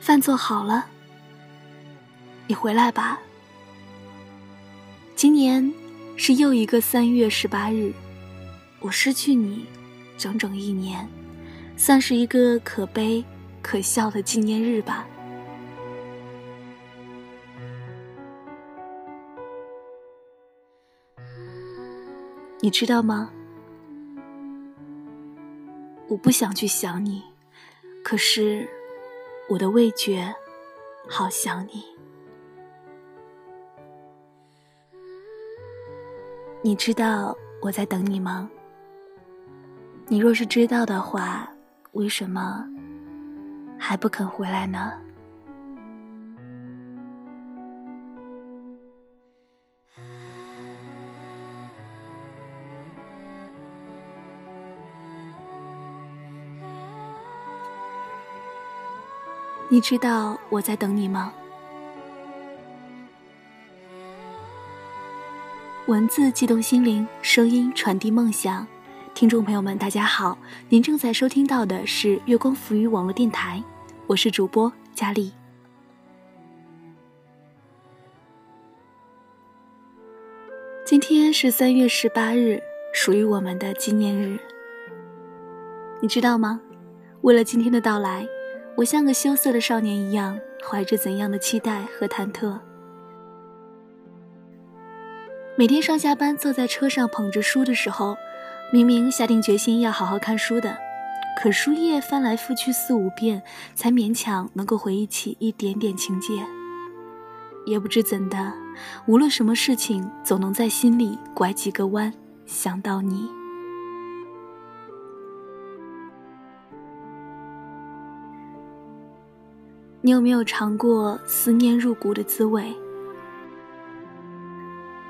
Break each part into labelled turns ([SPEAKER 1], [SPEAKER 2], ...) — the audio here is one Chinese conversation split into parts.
[SPEAKER 1] 饭做好了，你回来吧。今年是又一个三月十八日，我失去你整整一年，算是一个可悲可笑的纪念日吧。你知道吗？我不想去想你，可是我的味觉好想你。你知道我在等你吗？你若是知道的话，为什么还不肯回来呢？你知道我在等你吗？文字激动心灵，声音传递梦想。听众朋友们，大家好，您正在收听到的是月光浮语网络电台，我是主播佳丽。今天是三月十八日，属于我们的纪念日。你知道吗？为了今天的到来。我像个羞涩的少年一样，怀着怎样的期待和忐忑？每天上下班坐在车上捧着书的时候，明明下定决心要好好看书的，可书页翻来覆去四五遍，才勉强能够回忆起一点点情节。也不知怎的，无论什么事情，总能在心里拐几个弯，想到你。你有没有尝过思念入骨的滋味？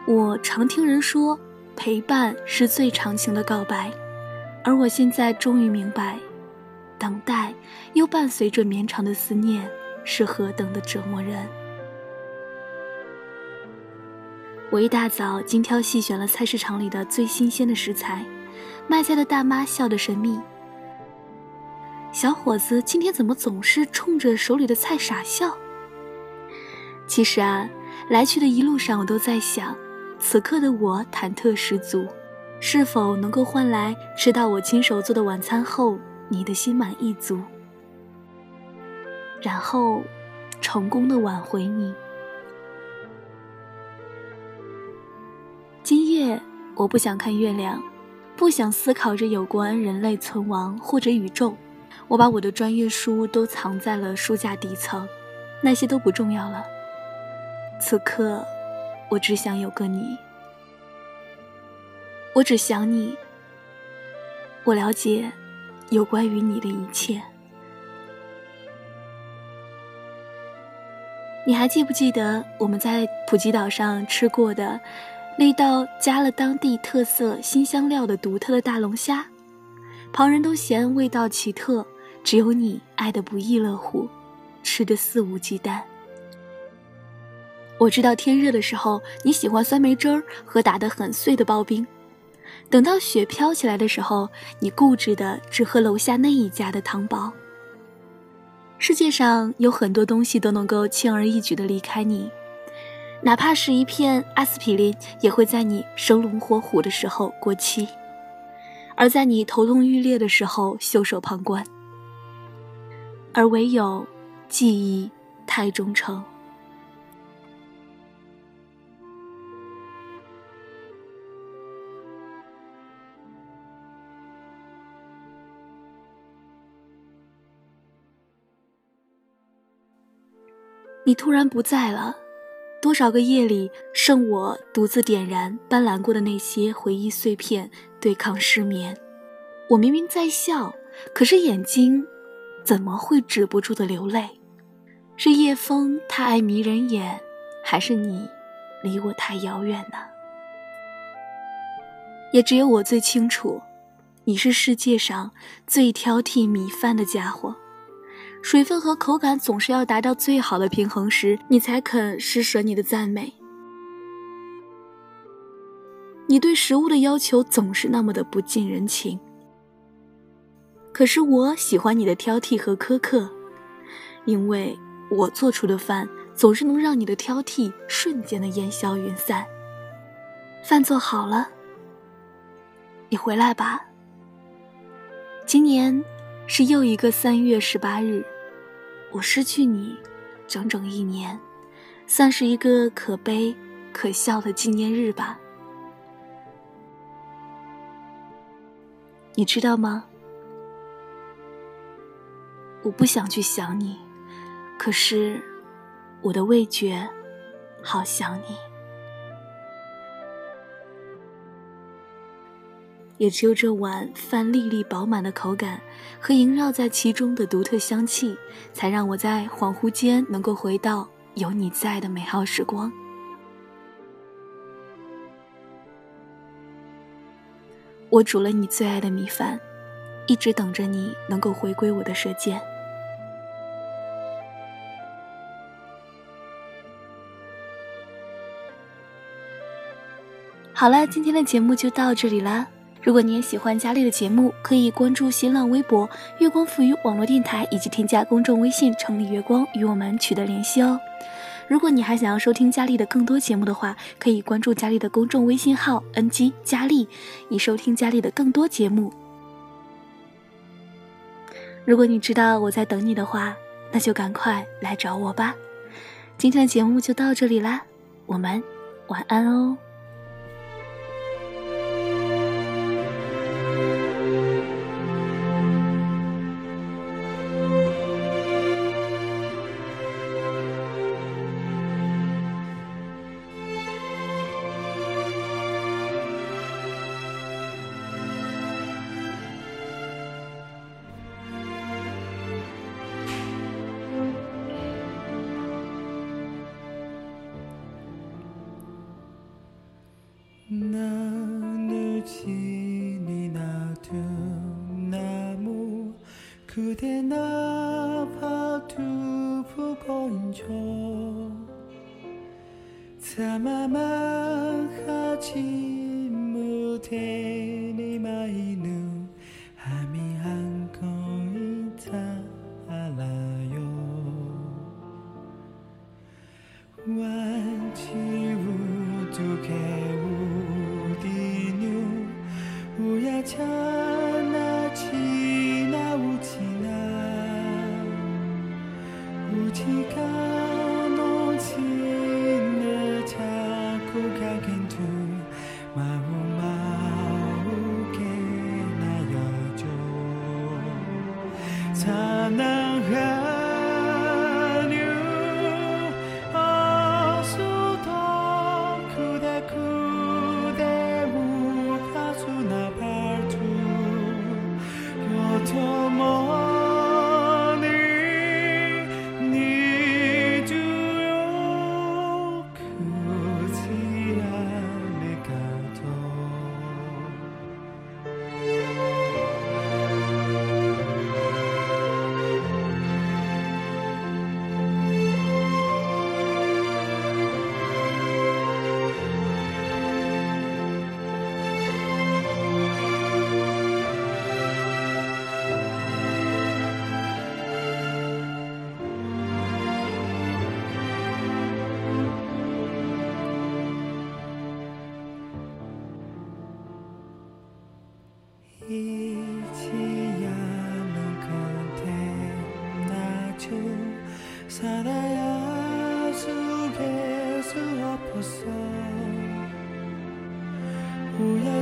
[SPEAKER 1] 我常听人说，陪伴是最长情的告白，而我现在终于明白，等待又伴随着绵长的思念，是何等的折磨人。我一大早精挑细选了菜市场里的最新鲜的食材，卖菜的大妈笑得神秘。小伙子今天怎么总是冲着手里的菜傻笑？其实啊，来去的一路上，我都在想，此刻的我忐忑十足，是否能够换来吃到我亲手做的晚餐后你的心满意足，然后成功的挽回你。今夜我不想看月亮，不想思考着有关人类存亡或者宇宙。我把我的专业书都藏在了书架底层，那些都不重要了。此刻，我只想有个你。我只想你。我了解有关于你的一切。你还记不记得我们在普吉岛上吃过的那道加了当地特色新香料的独特的大龙虾？旁人都嫌味道奇特。只有你爱的不亦乐乎，吃的肆无忌惮。我知道天热的时候你喜欢酸梅汁儿和打得很碎的刨冰，等到雪飘起来的时候，你固执的只喝楼下那一家的汤包。世界上有很多东西都能够轻而易举的离开你，哪怕是一片阿司匹林，也会在你生龙活虎的时候过期，而在你头痛欲裂的时候袖手旁观。而唯有记忆太忠诚。你突然不在了，多少个夜里剩我独自点燃斑斓过的那些回忆碎片，对抗失眠。我明明在笑，可是眼睛。怎么会止不住的流泪？是夜风太爱迷人眼，还是你离我太遥远呢？也只有我最清楚，你是世界上最挑剔米饭的家伙。水分和口感总是要达到最好的平衡时，你才肯施舍你的赞美。你对食物的要求总是那么的不近人情。可是我喜欢你的挑剔和苛刻，因为我做出的饭总是能让你的挑剔瞬间的烟消云散。饭做好了，你回来吧。今年是又一个三月十八日，我失去你整整一年，算是一个可悲可笑的纪念日吧。你知道吗？我不想去想你，可是我的味觉好想你。也只有这碗饭粒粒饱满的口感和萦绕在其中的独特香气，才让我在恍惚间能够回到有你在的美好时光。我煮了你最爱的米饭，一直等着你能够回归我的舌尖。好了，今天的节目就到这里啦。如果你也喜欢佳丽的节目，可以关注新浪微博“月光赋予网络电台”，以及添加公众微信“城里月光”与我们取得联系哦。如果你还想要收听佳丽的更多节目的话，可以关注佳丽的公众微信号 “ng 佳丽”，以收听佳丽的更多节目。如果你知道我在等你的话，那就赶快来找我吧。今天的节目就到这里啦，我们晚安哦。
[SPEAKER 2] 그대 나 바두고 건져 담아만 하지 못해.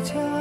[SPEAKER 2] time.